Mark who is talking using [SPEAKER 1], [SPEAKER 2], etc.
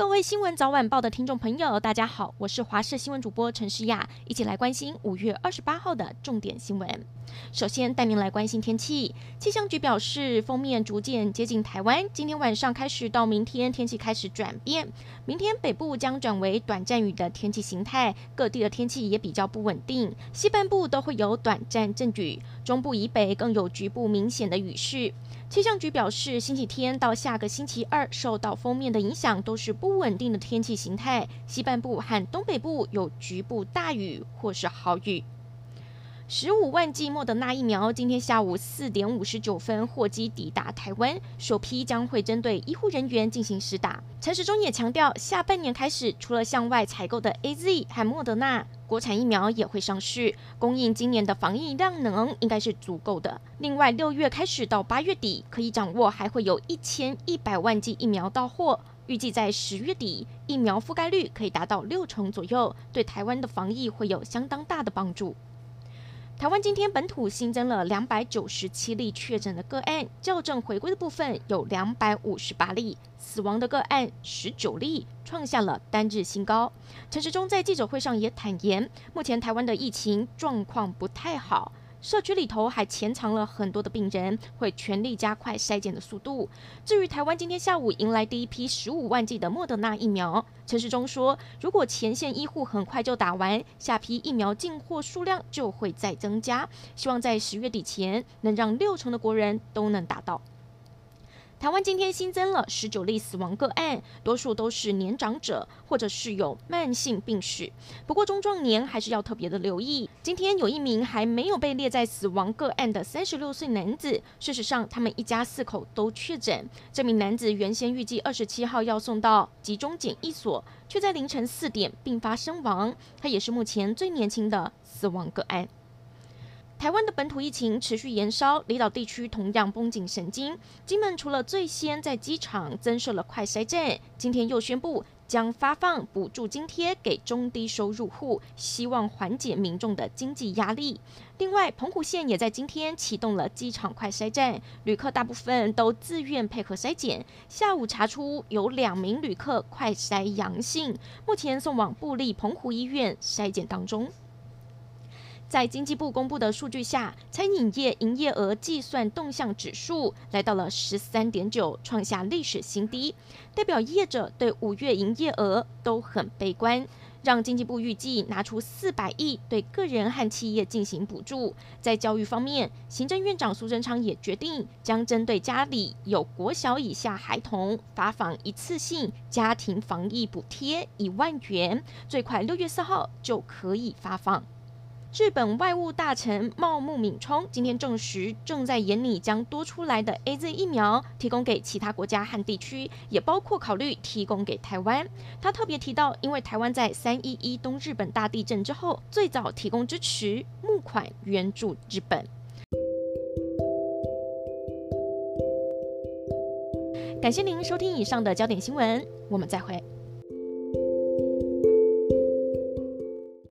[SPEAKER 1] 各位新闻早晚报的听众朋友，大家好，我是华视新闻主播陈诗雅，一起来关心五月二十八号的重点新闻。首先带您来关心天气，气象局表示，锋面逐渐接近台湾，今天晚上开始到明天天气开始转变，明天北部将转为短暂雨的天气形态，各地的天气也比较不稳定，西半部都会有短暂阵雨，中部以北更有局部明显的雨势。气象局表示，星期天到下个星期二，受到锋面的影响，都是不不稳定的天气形态。西半部和东北部有局部大雨或是豪雨。十五万剂莫德纳疫苗今天下午四点五十九分货机抵达台湾，首批将会针对医护人员进行施打。陈时中也强调，下半年开始，除了向外采购的 AZ 和莫德纳。国产疫苗也会上市，供应今年的防疫量能应该是足够的。另外，六月开始到八月底，可以掌握还会有一千一百万剂疫苗到货，预计在十月底，疫苗覆盖率可以达到六成左右，对台湾的防疫会有相当大的帮助。台湾今天本土新增了两百九十七例确诊的个案，校正回归的部分有两百五十八例，死亡的个案十九例，创下了单日新高。陈时中在记者会上也坦言，目前台湾的疫情状况不太好。社区里头还潜藏了很多的病人，会全力加快筛检的速度。至于台湾今天下午迎来第一批十五万剂的莫德纳疫苗，陈世忠说，如果前线医护很快就打完，下批疫苗进货数量就会再增加。希望在十月底前能让六成的国人都能达到。台湾今天新增了十九例死亡个案，多数都是年长者或者是有慢性病史。不过中壮年还是要特别的留意。今天有一名还没有被列在死亡个案的三十六岁男子，事实上他们一家四口都确诊。这名男子原先预计二十七号要送到集中检疫所，却在凌晨四点病发身亡。他也是目前最年轻的死亡个案。台湾的本土疫情持续延烧，离岛地区同样绷紧神经。金门除了最先在机场增设了快筛站，今天又宣布将发放补助津贴给中低收入户，希望缓解民众的经济压力。另外，澎湖县也在今天启动了机场快筛站，旅客大部分都自愿配合筛检。下午查出有两名旅客快筛阳性，目前送往布利澎湖医院筛检当中。在经济部公布的数据下，餐饮业营业额计算动向指数来到了十三点九，创下历史新低，代表业者对五月营业额都很悲观，让经济部预计拿出四百亿对个人和企业进行补助。在教育方面，行政院长苏贞昌也决定将针对家里有国小以下孩童发放一次性家庭防疫补贴一万元，最快六月四号就可以发放。日本外务大臣茂木敏充今天证实，正在研拟将多出来的 AZ 疫苗提供给其他国家和地区，也包括考虑提供给台湾。他特别提到，因为台湾在三一一东日本大地震之后，最早提供支持募款援助日本。感谢您收听以上的焦点新闻，我们再会。